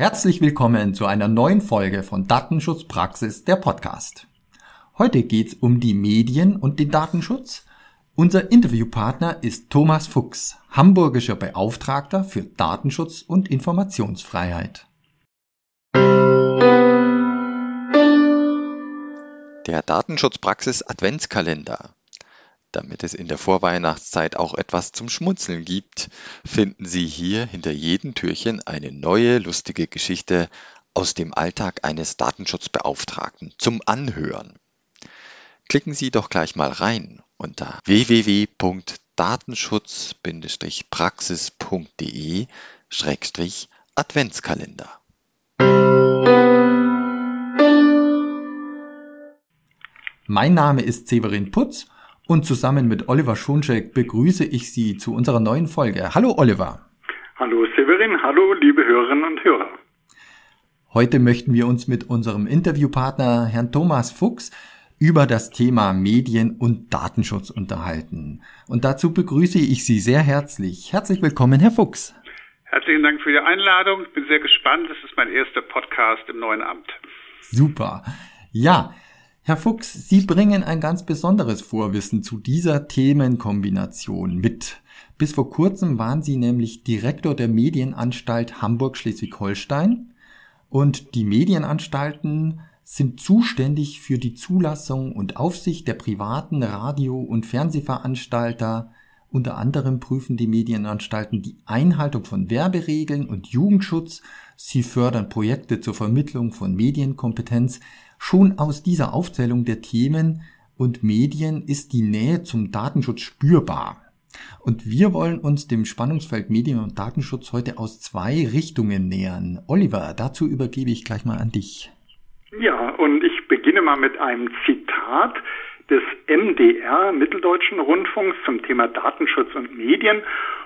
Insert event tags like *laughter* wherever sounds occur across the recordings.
Herzlich willkommen zu einer neuen Folge von Datenschutzpraxis, der Podcast. Heute geht's um die Medien und den Datenschutz. Unser Interviewpartner ist Thomas Fuchs, hamburgischer Beauftragter für Datenschutz und Informationsfreiheit. Der Datenschutzpraxis Adventskalender damit es in der Vorweihnachtszeit auch etwas zum Schmunzeln gibt, finden Sie hier hinter jedem Türchen eine neue lustige Geschichte aus dem Alltag eines Datenschutzbeauftragten zum Anhören. Klicken Sie doch gleich mal rein unter www.datenschutz-praxis.de-adventskalender. Mein Name ist Severin Putz und zusammen mit Oliver Schoncheck begrüße ich Sie zu unserer neuen Folge. Hallo Oliver. Hallo Severin, hallo liebe Hörerinnen und Hörer. Heute möchten wir uns mit unserem Interviewpartner Herrn Thomas Fuchs über das Thema Medien und Datenschutz unterhalten. Und dazu begrüße ich Sie sehr herzlich. Herzlich willkommen, Herr Fuchs. Herzlichen Dank für die Einladung. Ich bin sehr gespannt. Das ist mein erster Podcast im neuen Amt. Super. Ja, Herr Fuchs, Sie bringen ein ganz besonderes Vorwissen zu dieser Themenkombination mit. Bis vor kurzem waren Sie nämlich Direktor der Medienanstalt Hamburg-Schleswig-Holstein und die Medienanstalten sind zuständig für die Zulassung und Aufsicht der privaten Radio- und Fernsehveranstalter. Unter anderem prüfen die Medienanstalten die Einhaltung von Werberegeln und Jugendschutz. Sie fördern Projekte zur Vermittlung von Medienkompetenz. Schon aus dieser Aufzählung der Themen und Medien ist die Nähe zum Datenschutz spürbar. Und wir wollen uns dem Spannungsfeld Medien und Datenschutz heute aus zwei Richtungen nähern. Oliver, dazu übergebe ich gleich mal an dich. Ja, und ich beginne mal mit einem Zitat des MDR, Mitteldeutschen Rundfunks, zum Thema Datenschutz und Medien.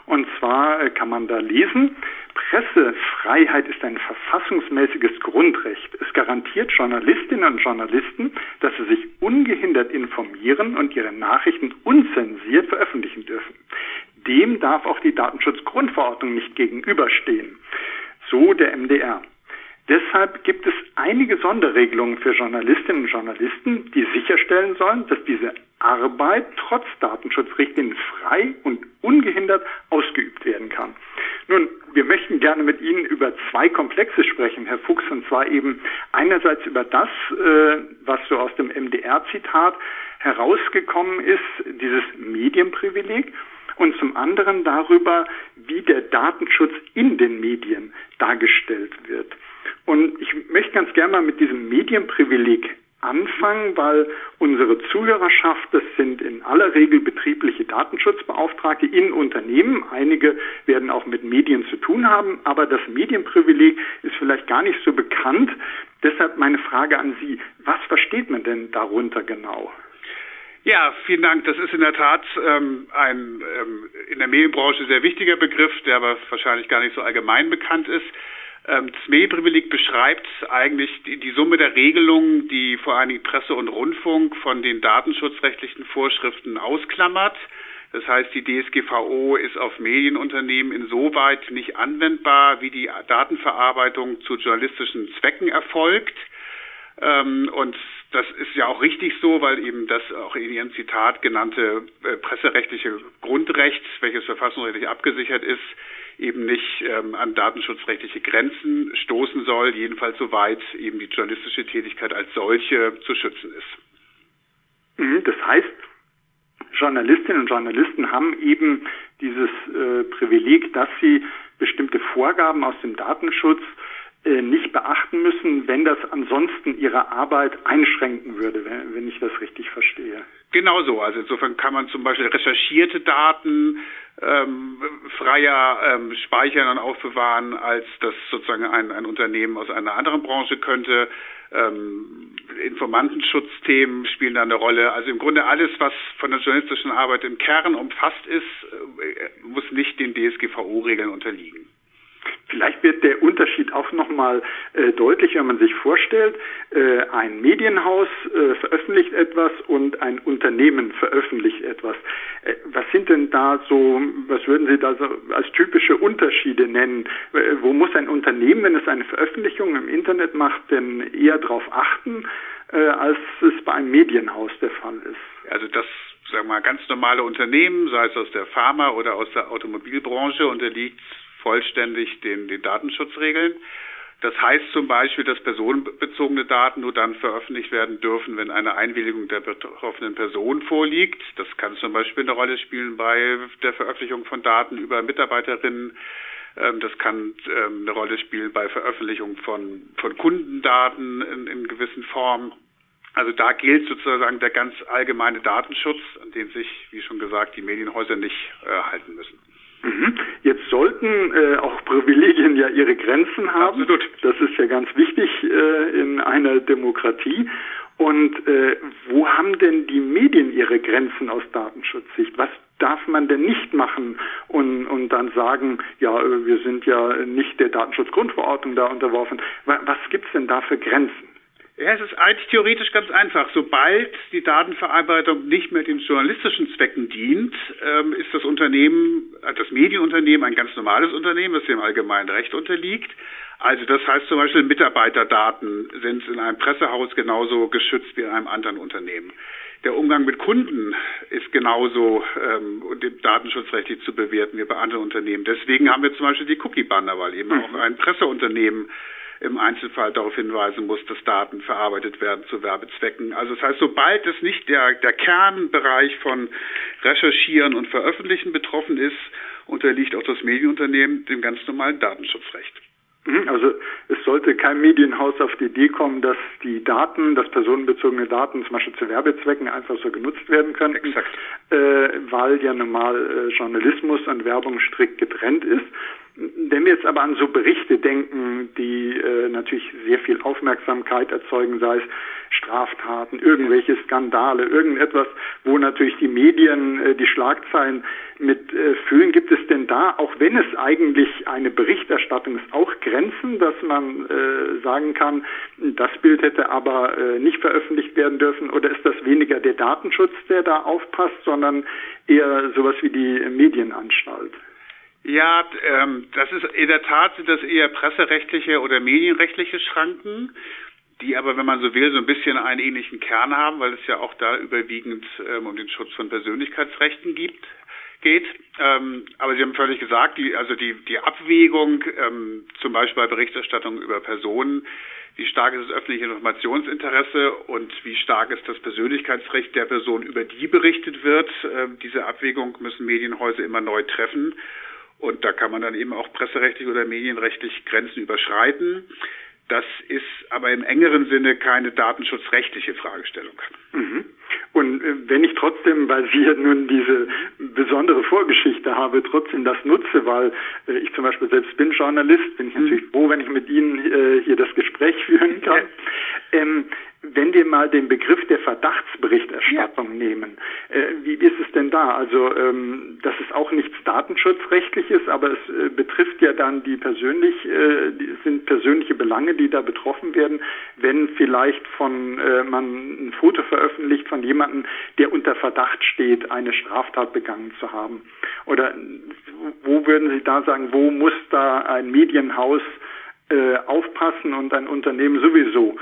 Und zwar äh, kann man da lesen, Pressefreiheit ist ein verfassungsmäßiges Grundrecht. Es garantiert Journalistinnen und Journalisten, dass sie sich ungehindert informieren und ihre Nachrichten unzensiert veröffentlichen dürfen. Dem darf auch die Datenschutzgrundverordnung nicht gegenüberstehen. So der MDR. Deshalb gibt es einige Sonderregelungen für Journalistinnen und Journalisten, die sicherstellen sollen, dass diese Arbeit trotz Datenschutzrichtlinien frei und ungehindert ausgeübt werden kann. Nun, wir möchten gerne mit Ihnen über zwei Komplexe sprechen, Herr Fuchs, und zwar eben einerseits über das, äh, was so aus dem MDR-Zitat herausgekommen ist, dieses Medienprivileg, und zum anderen darüber, wie der Datenschutz in den Medien dargestellt wird. Und ich möchte ganz gerne mal mit diesem Medienprivileg anfangen, weil unsere Zuhörerschaft, das sind in aller Regel betriebliche Datenschutzbeauftragte in Unternehmen. Einige werden auch mit Medien zu tun haben, aber das Medienprivileg ist vielleicht gar nicht so bekannt. Deshalb meine Frage an Sie, was versteht man denn darunter genau? Ja, vielen Dank. Das ist in der Tat ähm, ein ähm, in der Medienbranche sehr wichtiger Begriff, der aber wahrscheinlich gar nicht so allgemein bekannt ist. Ähm, das Medienprivileg beschreibt eigentlich die, Summe der Regelungen, die vor allen Dingen Presse und Rundfunk von den datenschutzrechtlichen Vorschriften ausklammert. Das heißt, die DSGVO ist auf Medienunternehmen insoweit nicht anwendbar, wie die Datenverarbeitung zu journalistischen Zwecken erfolgt. Ähm, und das ist ja auch richtig so, weil eben das auch in Ihrem Zitat genannte äh, presserechtliche Grundrecht, welches verfassungsrechtlich abgesichert ist, eben nicht ähm, an datenschutzrechtliche Grenzen stoßen soll, jedenfalls soweit eben die journalistische Tätigkeit als solche zu schützen ist. Mhm, das heißt, Journalistinnen und Journalisten haben eben dieses äh, Privileg, dass sie bestimmte Vorgaben aus dem Datenschutz nicht beachten müssen, wenn das ansonsten ihre Arbeit einschränken würde, wenn, wenn ich das richtig verstehe. Genau so. Also insofern kann man zum Beispiel recherchierte Daten ähm, freier ähm, speichern und aufbewahren, als das sozusagen ein, ein Unternehmen aus einer anderen Branche könnte. Ähm, Informantenschutzthemen spielen da eine Rolle. Also im Grunde alles, was von der journalistischen Arbeit im Kern umfasst ist, äh, muss nicht den DSGVO-Regeln unterliegen. Vielleicht wird der Unterschied auch nochmal äh, deutlich, wenn man sich vorstellt, äh, ein Medienhaus äh, veröffentlicht etwas und ein Unternehmen veröffentlicht etwas. Äh, was sind denn da so, was würden Sie da so als typische Unterschiede nennen? Äh, wo muss ein Unternehmen, wenn es eine Veröffentlichung im Internet macht, denn eher darauf achten, äh, als es bei einem Medienhaus der Fall ist? Also das sagen wir mal, ganz normale Unternehmen, sei es aus der Pharma oder aus der Automobilbranche, unterliegt vollständig den, den Datenschutzregeln. Das heißt zum Beispiel, dass personenbezogene Daten nur dann veröffentlicht werden dürfen, wenn eine Einwilligung der betroffenen Person vorliegt. Das kann zum Beispiel eine Rolle spielen bei der Veröffentlichung von Daten über Mitarbeiterinnen. Ähm, das kann ähm, eine Rolle spielen bei Veröffentlichung von, von Kundendaten in, in gewissen Formen. Also da gilt sozusagen der ganz allgemeine Datenschutz, an den sich, wie schon gesagt, die Medienhäuser nicht äh, halten müssen. Mhm. Jetzt sollten äh, auch Privilegien ja ihre Grenzen haben. Absolut. Das ist ja ganz wichtig äh, in einer Demokratie. Und äh, wo haben denn die Medien ihre Grenzen aus Datenschutzsicht? Was darf man denn nicht machen und, und dann sagen, ja, wir sind ja nicht der Datenschutzgrundverordnung da unterworfen. Was gibt's denn da für Grenzen? Ja, es ist eigentlich theoretisch ganz einfach. Sobald die Datenverarbeitung nicht mehr den journalistischen Zwecken dient, ähm, ist das Unternehmen, äh, das Medienunternehmen ein ganz normales Unternehmen, das dem allgemeinen Recht unterliegt. Also das heißt zum Beispiel Mitarbeiterdaten sind in einem Pressehaus genauso geschützt wie in einem anderen Unternehmen. Der Umgang mit Kunden ist genauso ähm, datenschutzrechtlich zu bewerten wie bei anderen Unternehmen. Deswegen haben wir zum Beispiel die Cookie-Banner, weil eben mhm. auch ein Presseunternehmen im Einzelfall darauf hinweisen muss, dass Daten verarbeitet werden zu Werbezwecken. Also das heißt, sobald es nicht der, der Kernbereich von Recherchieren und Veröffentlichen betroffen ist, unterliegt auch das Medienunternehmen dem ganz normalen Datenschutzrecht. Mhm, also es sollte kein Medienhaus auf die Idee kommen, dass die Daten, dass personenbezogene Daten zum Beispiel zu Werbezwecken einfach so genutzt werden können. Äh, weil ja normal äh, Journalismus und Werbung strikt getrennt ist. Wenn wir jetzt aber an so Berichte denken, die äh, natürlich sehr viel Aufmerksamkeit erzeugen, sei es Straftaten, irgendwelche Skandale, irgendetwas, wo natürlich die Medien äh, die Schlagzeilen mit äh, füllen, gibt es denn da, auch wenn es eigentlich eine Berichterstattung ist, auch Grenzen, dass man äh, sagen kann, das Bild hätte aber äh, nicht veröffentlicht werden dürfen oder ist das weniger der Datenschutz, der da aufpasst, sondern eher sowas wie die Medienanstalt? Ja, ähm, das ist in der Tat sind das eher presserechtliche oder medienrechtliche Schranken, die aber, wenn man so will, so ein bisschen einen ähnlichen Kern haben, weil es ja auch da überwiegend ähm, um den Schutz von Persönlichkeitsrechten gibt, geht. Ähm, aber Sie haben völlig gesagt, die, also die, die Abwägung, ähm, zum Beispiel bei Berichterstattung über Personen, wie stark ist das öffentliche Informationsinteresse und wie stark ist das Persönlichkeitsrecht der Person, über die berichtet wird. Ähm, diese Abwägung müssen Medienhäuser immer neu treffen. Und da kann man dann eben auch presserechtlich oder medienrechtlich Grenzen überschreiten. Das ist aber im engeren Sinne keine datenschutzrechtliche Fragestellung. Mhm. Und äh, wenn ich trotzdem, weil Sie ja nun diese besondere Vorgeschichte habe, trotzdem das nutze, weil äh, ich zum Beispiel selbst bin Journalist, bin ich mhm. natürlich froh, wenn ich mit Ihnen äh, hier das Gespräch führen kann. Ja. Ähm, wenn wir mal den Begriff der Verdachtsberichterstattung ja. nehmen, äh, wie ist es denn da? Also ähm, das ist auch nichts Datenschutzrechtliches, aber es äh, betrifft ja dann die persönlich, äh, die sind persönliche Belange, die da betroffen werden, wenn vielleicht von äh, man ein Foto veröffentlicht von jemandem, der unter Verdacht steht, eine Straftat begangen zu haben. Oder wo würden Sie da sagen, wo muss da ein Medienhaus äh, aufpassen und ein Unternehmen sowieso?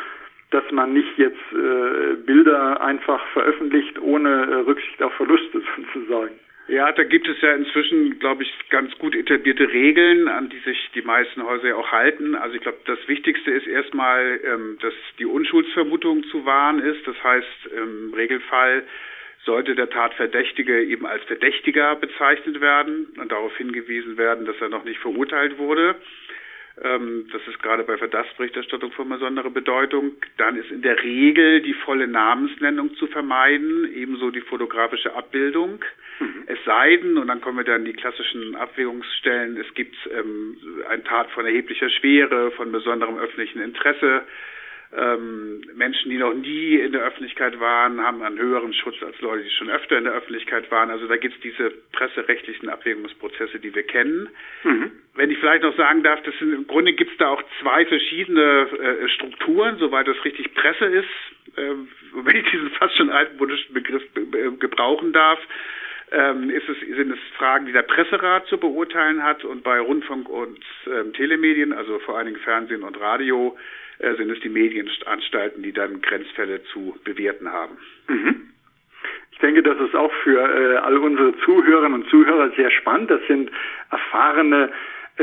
dass man nicht jetzt äh, Bilder einfach veröffentlicht ohne äh, Rücksicht auf Verluste *laughs* sozusagen. Ja, da gibt es ja inzwischen, glaube ich, ganz gut etablierte Regeln, an die sich die meisten Häuser ja auch halten. Also ich glaube, das Wichtigste ist erstmal, ähm, dass die Unschuldsvermutung zu wahren ist. Das heißt, im Regelfall sollte der Tatverdächtige eben als Verdächtiger bezeichnet werden und darauf hingewiesen werden, dass er noch nicht verurteilt wurde. Ähm, das ist gerade bei Verdachtsberichterstattung von besonderer Bedeutung. Dann ist in der Regel die volle Namensnennung zu vermeiden, ebenso die fotografische Abbildung. Mhm. Es sei denn, und dann kommen wir dann die klassischen Abwägungsstellen, es gibt ähm, ein Tat von erheblicher Schwere, von besonderem öffentlichen Interesse, Ähm, Menschen, die noch nie in der Öffentlichkeit waren, haben einen höheren Schutz als Leute, die schon öfter in der Öffentlichkeit waren. Also da gibt es diese presserechtlichen Abwägungsprozesse, die wir kennen. Mhm. Wenn ich vielleicht noch sagen darf, das sind, im Grunde gibt es da auch zwei verschiedene äh, Strukturen, soweit das richtig Presse ist, äh, wenn ich diesen fast schon altmodischen Begriff gebrauchen darf ähm, ist es, sind es Fragen, die der Presserat zu beurteilen hat und bei Rundfunk und ähm, Telemedien, also vor allen Dingen Fernsehen und Radio, äh, sind es die Medienanstalten, die dann Grenzfälle zu bewerten haben. Mhm. Ich denke, das ist auch für äh, all unsere Zuhörerinnen und Zuhörer sehr spannend. Das sind erfahrene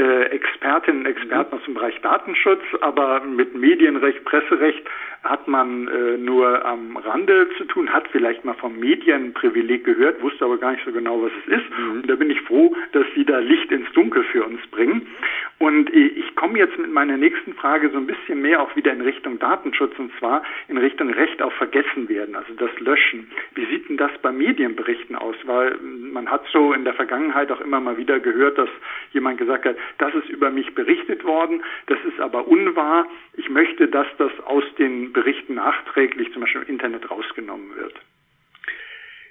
Expertinnen und Experten aus dem Bereich Datenschutz, aber mit Medienrecht, Presserecht hat man äh, nur am Rande zu tun, hat vielleicht mal vom Medienprivileg gehört, wusste aber gar nicht so genau, was es ist. Mhm. Und da bin ich froh, dass Sie da Licht ins Dunkel für uns bringen. Und ich komme jetzt mit meiner nächsten Frage so ein bisschen mehr auch wieder in Richtung Datenschutz und zwar in Richtung Recht auf Vergessen werden, also das Löschen. Wie sieht denn das bei Medienberichten aus? Weil man hat so in der Vergangenheit auch immer mal wieder gehört, dass jemand gesagt hat, das ist über mich berichtet worden, das ist aber unwahr. Ich möchte, dass das aus den Berichten nachträglich zum Beispiel im Internet rausgenommen wird.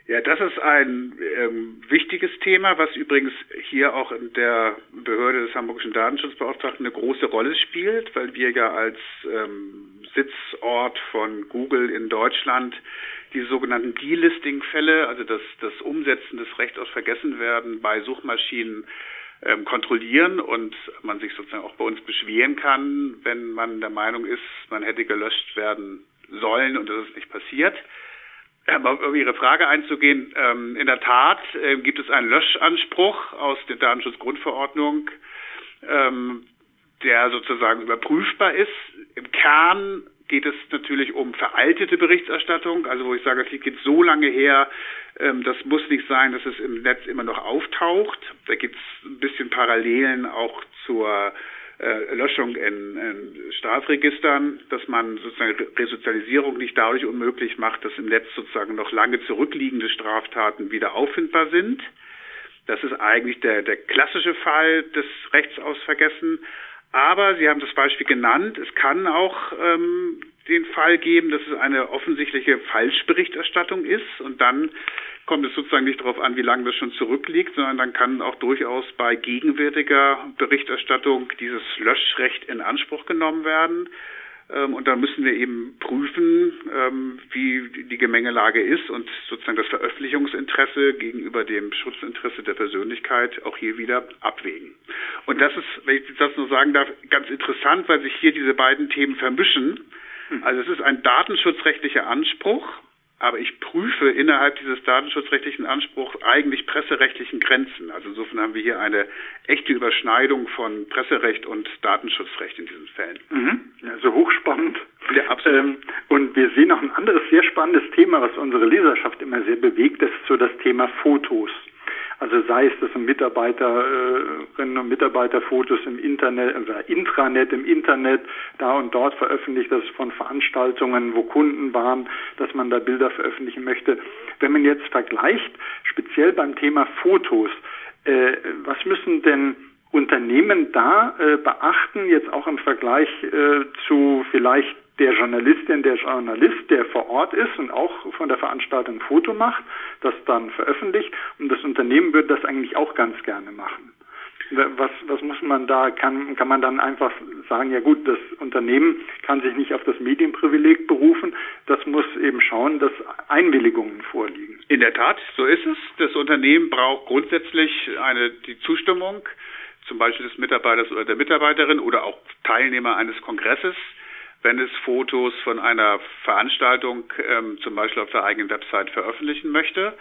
Ja, das ist ein ähm, wichtiges Thema, was übrigens hier auch in der Behörde des Hamburgischen Datenschutzbeauftragten eine große Rolle spielt, weil wir ja als ähm, Sitzort von Google in Deutschland die sogenannten Delisting-Fälle, also das, das Umsetzen des Rechts aus Vergessenwerden bei Suchmaschinen ähm, kontrollieren und man sich sozusagen auch bei uns beschweren kann, wenn man der Meinung ist, man hätte gelöscht werden sollen und das ist nicht passiert. Aber um Ihre Frage einzugehen, ähm, in der Tat äh, gibt es einen Löschanspruch aus der Datenschutzgrundverordnung, ähm, der sozusagen überprüfbar ist. Im Kern geht es natürlich um veraltete Berichterstattung, also wo ich sage, es geht so lange her, ähm, das muss nicht sein, dass es im Netz immer noch auftaucht. Da gibt es ein bisschen Parallelen auch zur äh, Löschung in, in Strafregistern, dass man sozusagen Resozialisierung nicht dadurch unmöglich macht, dass im Netz sozusagen noch lange zurückliegende Straftaten wieder auffindbar sind. Das ist eigentlich der, der klassische Fall des Rechts aus Vergessen. Aber Sie haben das Beispiel genannt, es kann auch ähm, den Fall geben, dass es eine offensichtliche Falschberichterstattung ist und dann kommt es sozusagen nicht darauf an, wie lange das schon zurückliegt, sondern dann kann auch durchaus bei gegenwärtiger Berichterstattung dieses Löschrecht in Anspruch genommen werden. Ähm, und dann müssen wir eben prüfen, ähm, wie die Gemengelage ist und sozusagen das Veröffentlichungsinteresse gegenüber dem Schutzinteresse der Persönlichkeit auch hier wieder abwägen. Und das ist, wenn ich das nur sagen darf, ganz interessant, weil sich hier diese beiden Themen vermischen. *laughs* Also es ist ein datenschutzrechtlicher Anspruch, aber ich prüfe innerhalb dieses datenschutzrechtlichen Anspruchs eigentlich presserechtlichen Grenzen. Also insofern haben wir hier eine echte Überschneidung von Presserecht und Datenschutzrecht in diesen Fällen. Mhm. Also hochspannend. Ja, absolut. Ähm, und wir sehen noch ein anderes sehr spannendes Thema, was unsere Leserschaft immer sehr bewegt, das ist so das Thema Fotos. Also sei es, dass Mitarbeiterinnen und Mitarbeiterfotos im Internet oder Intranet im Internet da und dort veröffentlicht, das von Veranstaltungen, wo Kunden waren, dass man da Bilder veröffentlichen möchte. Wenn man jetzt vergleicht, speziell beim Thema Fotos, äh, was müssen denn Unternehmen da äh, beachten, jetzt auch im Vergleich äh, zu vielleicht der Journalistin, der Journalist, der vor Ort ist und auch von der Veranstaltung ein Foto macht, das dann veröffentlicht und das Unternehmen würde das eigentlich auch ganz gerne machen. Was, was muss man da, kann, kann man dann einfach sagen, ja gut, das Unternehmen kann sich nicht auf das Medienprivileg berufen, das muss eben schauen, dass Einwilligungen vorliegen. In der Tat, so ist es. Das Unternehmen braucht grundsätzlich eine, die Zustimmung, zum Beispiel des Mitarbeiters oder der Mitarbeiterin oder auch Teilnehmer eines Kongresses wenn es Fotos von einer Veranstaltung ähm, zum Beispiel auf der eigenen Website veröffentlichen möchte.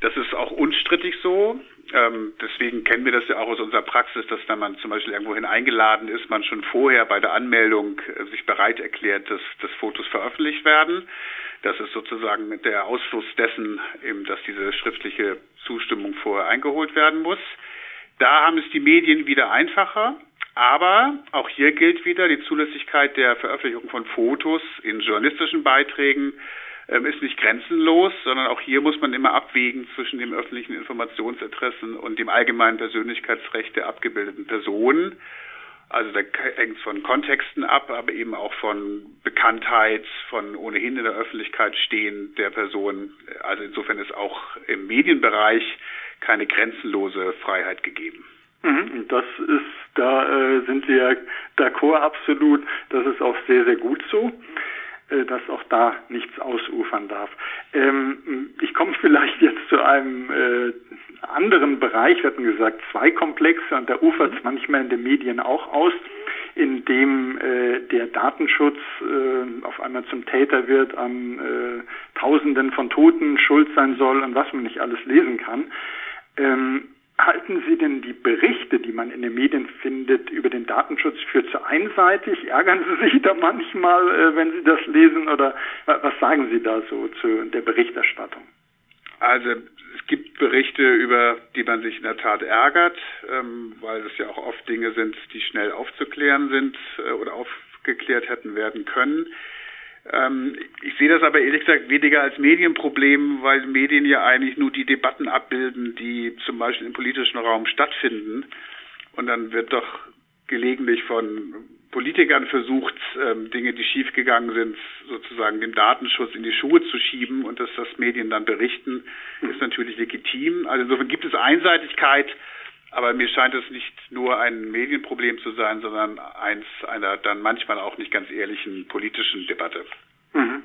Das ist auch unstrittig so. Ähm, deswegen kennen wir das ja auch aus unserer Praxis, dass wenn man zum Beispiel irgendwohin eingeladen ist, man schon vorher bei der Anmeldung äh, sich bereit erklärt, dass, dass Fotos veröffentlicht werden. Das ist sozusagen der Ausfluss dessen, eben, dass diese schriftliche Zustimmung vorher eingeholt werden muss. Da haben es die Medien wieder einfacher. Aber auch hier gilt wieder die Zulässigkeit der Veröffentlichung von Fotos in journalistischen Beiträgen ähm, ist nicht grenzenlos, sondern auch hier muss man immer abwägen zwischen dem öffentlichen Informationsinteressen und dem allgemeinen Persönlichkeitsrecht der abgebildeten Personen. Also da hängt es von Kontexten ab, aber eben auch von Bekanntheit, von ohnehin in der Öffentlichkeit stehen der Person. Also insofern ist auch im Medienbereich keine grenzenlose Freiheit gegeben. Mhm, das ist, da äh, sind wir d'accord absolut. Das ist auch sehr, sehr gut so, äh, dass auch da nichts ausufern darf. Ähm, ich komme *laughs* vielleicht jetzt zu einem äh, anderen Bereich, wir hatten gesagt, zwei Komplexe, und da ufert es mhm. manchmal in den Medien auch aus, in dem äh, der Datenschutz äh, auf einmal zum Täter wird, an äh, Tausenden von Toten schuld sein soll und was man nicht alles lesen kann. Ähm, halten Sie denn die Berichte, die man in den Medien findet, über den Datenschutz für zu einseitig? Ärgern Sie sich da manchmal, äh, wenn Sie das lesen? Oder was sagen Sie da so zu der Berichterstattung? Also es gibt Berichte, über die man sich in der Tat ärgert, ähm, weil es ja auch oft Dinge sind, die schnell aufzuklären sind äh, oder aufgeklärt hätten werden können. Ähm, ich sehe das aber ehrlich gesagt weniger als Medienproblem, weil Medien ja eigentlich nur die Debatten abbilden, die zum Beispiel im politischen Raum stattfinden. Und dann wird doch gelegentlich von Politikern versucht, ähm, Dinge, die schiefgegangen sind, sozusagen dem Datenschutz in die Schuhe zu schieben und dass das Medien dann berichten, ist natürlich legitim. Also insofern gibt es Einseitigkeit, aber mir scheint es nicht nur ein Medienproblem zu sein, sondern eins einer dann manchmal auch nicht ganz ehrlichen politischen Debatte. Mhm.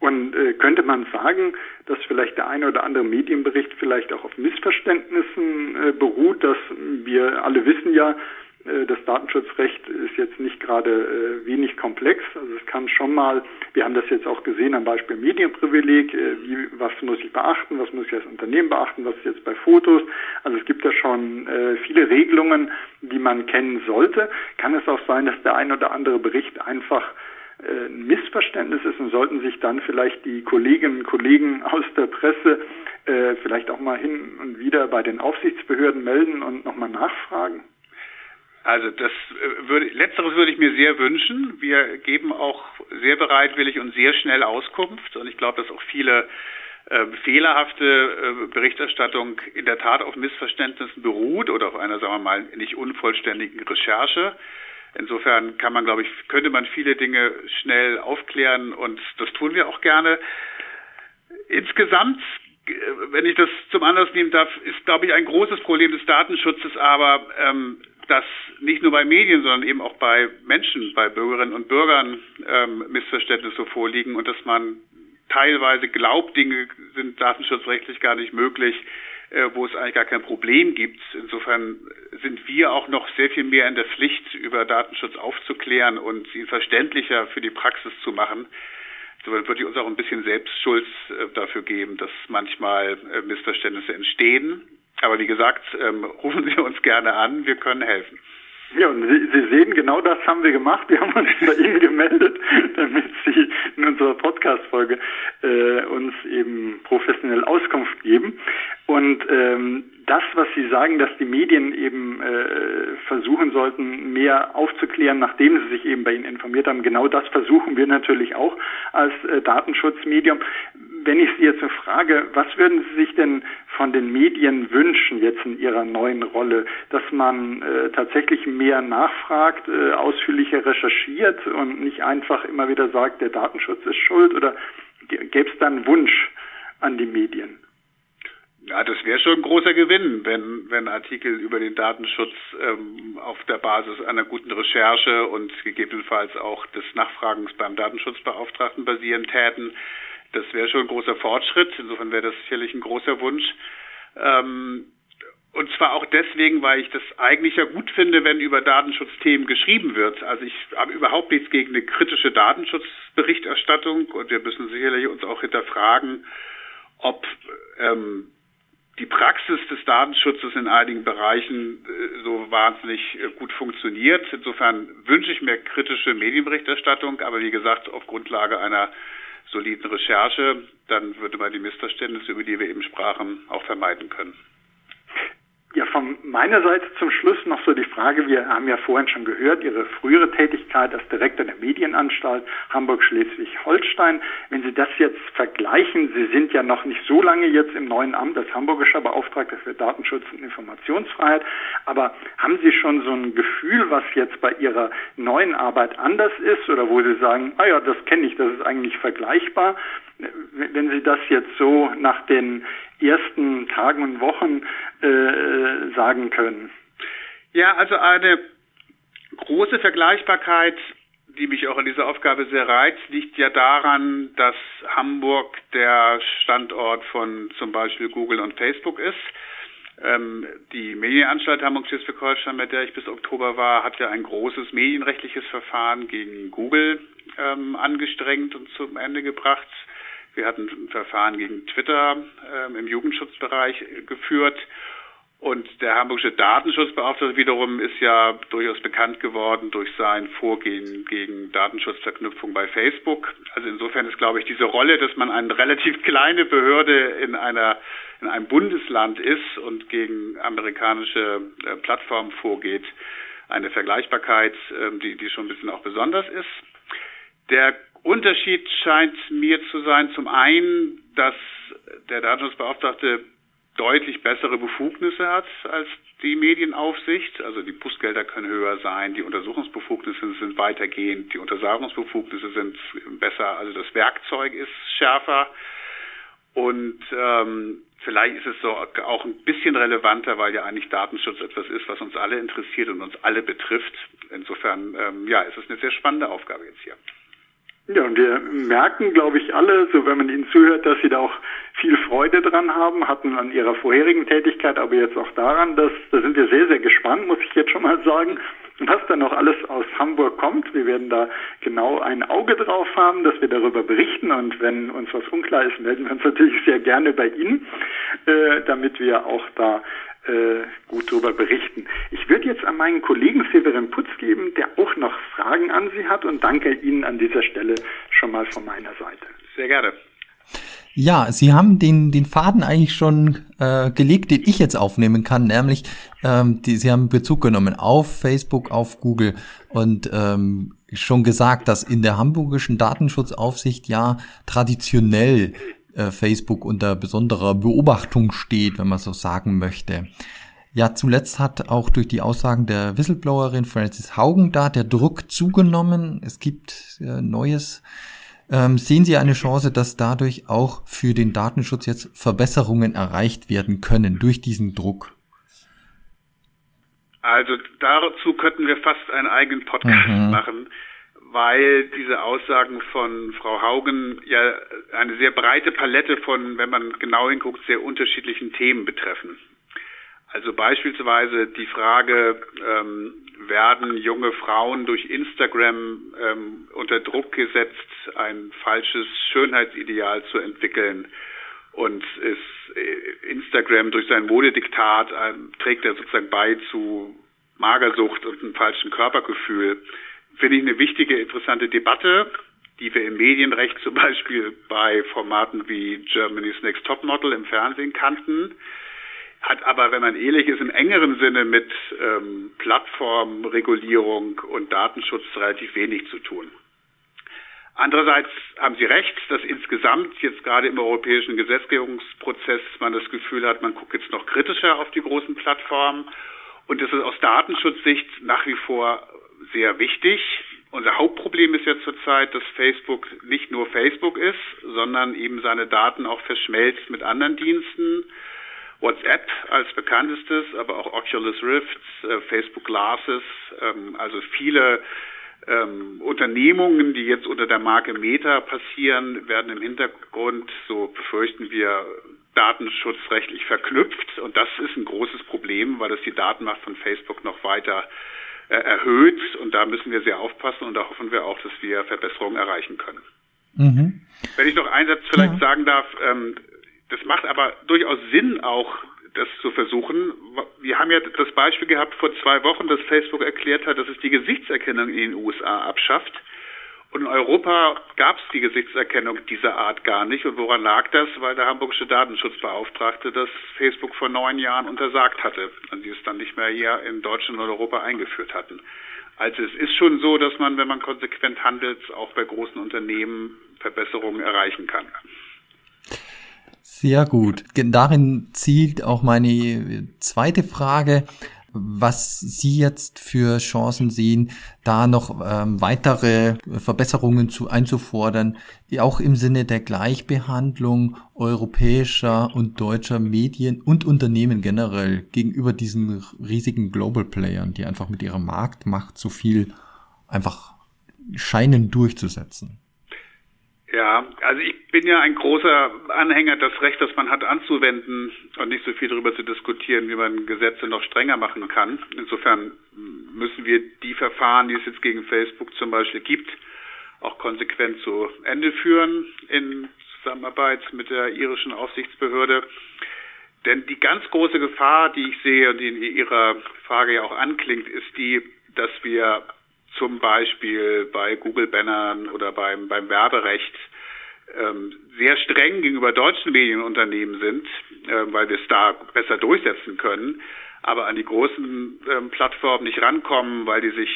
Und äh, könnte man sagen, dass vielleicht der eine oder andere Medienbericht vielleicht auch auf Missverständnissen äh, beruht, dass wir alle wissen ja, das Datenschutzrecht ist jetzt nicht gerade äh, wenig komplex. Also es kann schon mal, wir haben das jetzt auch gesehen am Beispiel Medienprivileg, äh, wie, was muss ich beachten, was muss ich als Unternehmen beachten, was ist jetzt bei Fotos. Also es gibt da schon viele Regelungen, die man kennen sollte. Kann es auch sein, dass der ein oder andere Bericht einfach ein Missverständnis ist und sollten sich dann vielleicht die Kolleginnen und Kollegen aus der Presse äh, vielleicht auch mal hin und wieder bei den Aufsichtsbehörden melden und nochmal nachfragen? Also das äh, würde, letzteres würde ich mir sehr wünschen. Wir geben auch sehr bereitwillig und sehr schnell Auskunft und ich glaube, dass auch viele äh, fehlerhafte äh, Berichterstattung in der Tat auf Missverständnissen beruht oder auf einer, sagen wir mal, nicht unvollständigen Recherche. Insofern kann man, glaube ich, könnte man viele Dinge schnell aufklären und das tun wir auch gerne. Insgesamt äh, wenn ich das zum Anlass nehmen darf, ist, glaube ich, ein großes Problem des Datenschutzes aber ähm, dass nicht nur bei Medien, sondern eben auch bei Menschen, bei Bürgerinnen und Bürgern ähm, Missverständnisse vorliegen und dass man teilweise glaubt, Dinge sind datenschutzrechtlich gar nicht möglich, äh, wo es eigentlich gar kein Problem gibt. Insofern sind wir auch noch sehr viel mehr in der Pflicht, über Datenschutz aufzuklären und sie verständlicher für die Praxis zu machen. Insofern würde ich uns auch ein bisschen Selbstschuld äh, dafür geben, dass manchmal äh, Missverständnisse entstehen. Aber wie gesagt, ähm, rufen Sie uns gerne an, wir können helfen. Ja, und Sie, Sie sehen, genau das haben wir gemacht. Wir haben uns *laughs* bei Ihnen gemeldet, damit Sie in unserer Podcast-Folge äh, uns eben professionell Auskunft geben. Und ähm, das, was Sie sagen, dass die Medien eben äh, versuchen sollten, mehr aufzuklären, nachdem sie sich eben bei Ihnen informiert haben, genau das versuchen wir natürlich auch als äh, Datenschutzmedium. Wenn ich Sie jetzt so frage, was würden Sie sich denn von den Medien wünschen jetzt in Ihrer neuen Rolle, dass man äh, tatsächlich mehr nachfragt, äh, ausführlicher recherchiert und nicht einfach immer wieder sagt, der Datenschutz ist schuld oder gäbe es da einen Wunsch an die Medien? Ja, das wäre schon ein großer Gewinn, wenn, wenn Artikel über den Datenschutz ähm, auf der Basis einer guten Recherche und gegebenenfalls auch des Nachfragens beim Datenschutzbeauftragten basieren täten. Das wäre schon ein großer Fortschritt. Insofern wäre das sicherlich ein großer Wunsch. Ähm, und zwar auch deswegen, weil ich das eigentlich ja gut finde, wenn über Datenschutzthemen geschrieben wird. Also ich habe überhaupt nichts gegen eine kritische Datenschutzberichterstattung und wir müssen sicherlich uns auch hinterfragen, ob ähm, die Praxis des Datenschutzes in einigen Bereichen äh, so wahnsinnig äh, gut funktioniert. Insofern wünsche ich mir kritische Medienberichterstattung, aber wie gesagt, auf Grundlage einer soliden Recherche, dann würde man die Missverständnisse, über die wir eben sprachen, auch vermeiden können. Ja, von meiner Seite zum Schluss noch so die Frage, wir haben ja vorhin schon gehört, Ihre frühere Tätigkeit als Direktor der Medienanstalt Hamburg-Schleswig-Holstein. Wenn Sie das jetzt vergleichen, Sie sind ja noch nicht so lange jetzt im neuen Amt als hamburgischer Beauftragter für Datenschutz und Informationsfreiheit, aber haben Sie schon so ein Gefühl, was jetzt bei Ihrer neuen Arbeit anders ist oder wo Sie sagen, ah ja, das kenne ich, das ist eigentlich vergleichbar? Wenn Sie das jetzt so nach den ersten Tagen und Wochen äh, sagen können? Ja, also eine große Vergleichbarkeit, die mich auch in dieser Aufgabe sehr reizt, liegt ja daran, dass Hamburg der Standort von zum Beispiel Google und Facebook ist. Ähm, die Medienanstalt Hamburg-Schleswig-Holstein, mit der ich bis Oktober war, hat ja ein großes medienrechtliches Verfahren gegen Google ähm, angestrengt und zum Ende gebracht. Wir hatten ein Verfahren gegen Twitter ähm, im Jugendschutzbereich geführt. Und der hamburgische Datenschutzbeauftragte wiederum ist ja durchaus bekannt geworden durch sein Vorgehen gegen Datenschutzverknüpfung bei Facebook. Also insofern ist, glaube ich, diese Rolle, dass man eine relativ kleine Behörde in einer in einem Bundesland ist und gegen amerikanische äh, Plattformen vorgeht, eine Vergleichbarkeit, äh, die, die schon ein bisschen auch besonders ist. Der Unterschied scheint mir zu sein, zum einen, dass der Datenschutzbeauftragte deutlich bessere Befugnisse hat als die Medienaufsicht. Also die Bußgelder können höher sein, die Untersuchungsbefugnisse sind weitergehend, die Untersagungsbefugnisse sind besser, also das Werkzeug ist schärfer. Und ähm, vielleicht ist es so auch ein bisschen relevanter, weil ja eigentlich Datenschutz etwas ist, was uns alle interessiert und uns alle betrifft. Insofern, ähm, ja, es eine sehr spannende Aufgabe jetzt hier. Ja, und wir merken, glaube ich, alle, so wenn man ihnen zuhört, dass sie da auch viel Freude dran haben, hatten an ihrer vorherigen Tätigkeit, aber jetzt auch daran, dass da sind wir sehr, sehr gespannt, muss ich jetzt schon mal sagen, was dann noch alles aus Hamburg kommt. Wir werden da genau ein Auge drauf haben, dass wir darüber berichten und wenn uns was unklar ist, melden wir uns natürlich sehr gerne bei Ihnen, äh, damit wir auch da äh, gut darüber berichten. Ich würde jetzt an meinen Kollegen Severin Putz geben, der auch noch Fragen an Sie hat und danke Ihnen an dieser Stelle schon mal von meiner Seite. Sehr gerne. Ja, Sie haben den, den Faden eigentlich schon äh, gelegt, den ich jetzt aufnehmen kann, nämlich ähm, die, Sie haben Bezug genommen auf Facebook, auf Google und ähm, schon gesagt, dass in der hamburgischen Datenschutzaufsicht ja traditionell äh, Facebook unter besonderer Beobachtung steht, wenn man so sagen möchte. Ja, zuletzt hat auch durch die Aussagen der Whistleblowerin Francis Haugen da der Druck zugenommen. Es gibt äh, Neues. Ähm, sehen Sie eine Chance, dass dadurch auch für den Datenschutz jetzt Verbesserungen erreicht werden können durch diesen Druck? Also dazu könnten wir fast einen eigenen Podcast mhm. machen weil diese Aussagen von Frau Haugen ja eine sehr breite Palette von, wenn man genau hinguckt, sehr unterschiedlichen Themen betreffen. Also beispielsweise die Frage, ähm, werden junge Frauen durch Instagram ähm, unter Druck gesetzt, ein falsches Schönheitsideal zu entwickeln? Und ist äh, Instagram durch sein Modediktat äh, trägt er sozusagen bei zu Magersucht und einem falschen Körpergefühl finde ich eine wichtige, interessante Debatte, die wir im Medienrecht zum Beispiel bei Formaten wie Germany's Next Topmodel im Fernsehen kannten, hat aber, wenn man ehrlich ist, im engeren Sinne mit ähm, Plattformregulierung und Datenschutz relativ wenig zu tun. Andererseits haben Sie recht, dass insgesamt jetzt gerade im europäischen Gesetzgebungsprozess man das Gefühl hat, man guckt jetzt noch kritischer auf die großen Plattformen und das ist aus Datenschutzsicht nach wie vor sehr wichtig. Unser Hauptproblem ist ja zurzeit, dass Facebook nicht nur Facebook ist, sondern eben seine Daten auch verschmelzt mit anderen Diensten. WhatsApp als bekanntestes, aber auch Oculus Rift, äh, Facebook Glasses, ähm, also viele ähm, Unternehmungen, die jetzt unter der Marke Meta passieren, werden im Hintergrund, so befürchten wir, datenschutzrechtlich verknüpft. Und das ist ein großes Problem, weil das die Datenmacht von Facebook noch weiter erhöht und da müssen wir sehr aufpassen und da hoffen wir auch, dass wir Verbesserungen erreichen können. Mhm. Wenn ich noch einen Satz vielleicht ja. sagen darf, ähm, das macht aber durchaus Sinn auch, das zu versuchen. Wir haben ja das Beispiel gehabt vor zwei Wochen, dass Facebook erklärt hat, dass es die Gesichtserkennung in den USA abschafft. Und in Europa gab es die Gesichtserkennung dieser Art gar nicht. Und woran lag das? Weil der hamburgische Datenschutzbeauftragte das Facebook vor neun Jahren untersagt hatte und sie es dann nicht mehr hier in Deutschland und Europa eingeführt hatten. Also es ist schon so, dass man, wenn man konsequent handelt, auch bei großen Unternehmen Verbesserungen erreichen kann. Sehr gut. Darin zielt auch meine zweite Frage was Sie jetzt für Chancen sehen, da noch ähm, weitere Verbesserungen zu einzufordern, auch im Sinne der Gleichbehandlung europäischer und deutscher Medien und Unternehmen generell gegenüber diesen riesigen Global Playern, die einfach mit ihrer Marktmacht so viel einfach scheinen durchzusetzen. Ja, also ich bin ja ein großer Anhänger, das Recht, das man hat, anzuwenden und nicht so viel darüber zu diskutieren, wie man Gesetze noch strenger machen kann. Insofern müssen wir die Verfahren, die es jetzt gegen Facebook zum Beispiel gibt, auch konsequent zu Ende führen in Zusammenarbeit mit der irischen Aufsichtsbehörde. Denn die ganz große Gefahr, die ich sehe und die in Ihrer Frage ja auch anklingt, ist die, dass wir zum Beispiel bei Google-Bannern oder beim, beim Werberecht ähm, sehr streng gegenüber deutschen Medienunternehmen sind, äh, weil wir es da besser durchsetzen können, aber an die großen ähm, Plattformen nicht rankommen, weil die sich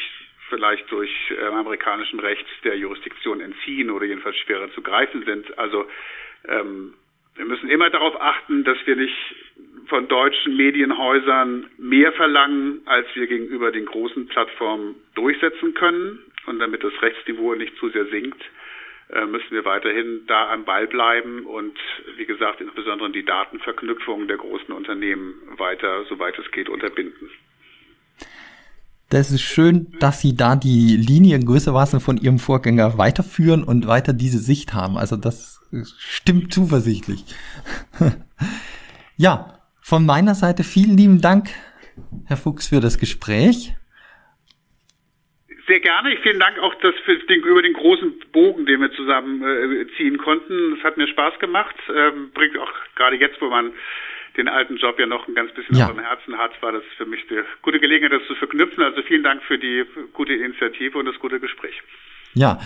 vielleicht durch äh, amerikanischem Recht der Jurisdiktion entziehen oder jedenfalls schwerer zu greifen sind. Also ähm, wir müssen immer darauf achten, dass wir nicht von deutschen Medienhäusern mehr verlangen, als wir gegenüber den großen Plattformen durchsetzen können. Und damit das Rechtsniveau nicht zu sehr sinkt, äh, müssen wir weiterhin da am Ball bleiben und, wie gesagt, insbesondere die Datenverknüpfung der großen Unternehmen weiter, soweit es geht, unterbinden. Das ist schön, dass Sie da die Linie gewissermaßen von Ihrem Vorgänger weiterführen und weiter diese Sicht haben. Also das stimmt zuversichtlich. *laughs* ja, von meiner Seite vielen lieben Dank, Herr Fuchs, für das Gespräch. Sehr gerne. Ich vielen Dank auch dass für den, über den großen Bogen, den wir zusammen äh, ziehen konnten. Es hat mir Spaß gemacht. Ähm, bringt auch gerade jetzt, wo man den alten Job ja noch ein ganz bisschen ja. auf dem Herzen hat, war das für mich eine gute Gelegenheit, das zu verknüpfen. Also vielen Dank für die gute Initiative und das gute Gespräch. Ja.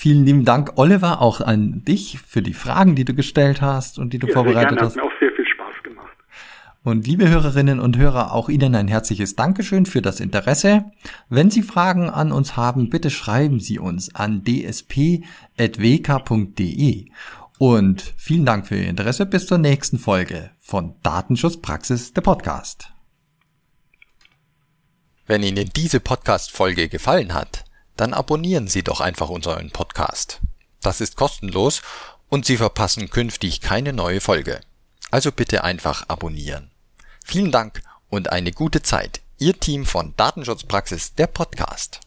Vielen lieben Dank, Oliver, auch an dich für die Fragen, die du gestellt hast und die du ja, vorbereitet gerne. hast. Hat mir auch sehr viel und liebe Hörerinnen und Hörer, auch Ihnen ein herzliches Dankeschön für das Interesse. Wenn Sie Fragen an uns haben, bitte schreiben Sie uns an dsp.wk.de. Und vielen Dank für Ihr Interesse. Bis zur nächsten Folge von Datenschutzpraxis, der Podcast. Wenn Ihnen diese Podcast-Folge gefallen hat, dann abonnieren Sie doch einfach unseren Podcast. Das ist kostenlos und Sie verpassen künftig keine neue Folge. Also bitte einfach abonnieren. Vielen Dank und eine gute Zeit. Ihr Team von Datenschutzpraxis, der Podcast.